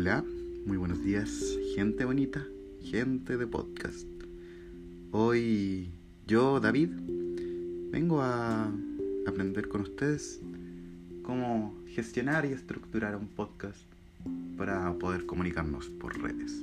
Hola, muy buenos días, gente bonita, gente de podcast. Hoy yo, David, vengo a aprender con ustedes cómo gestionar y estructurar un podcast para poder comunicarnos por redes.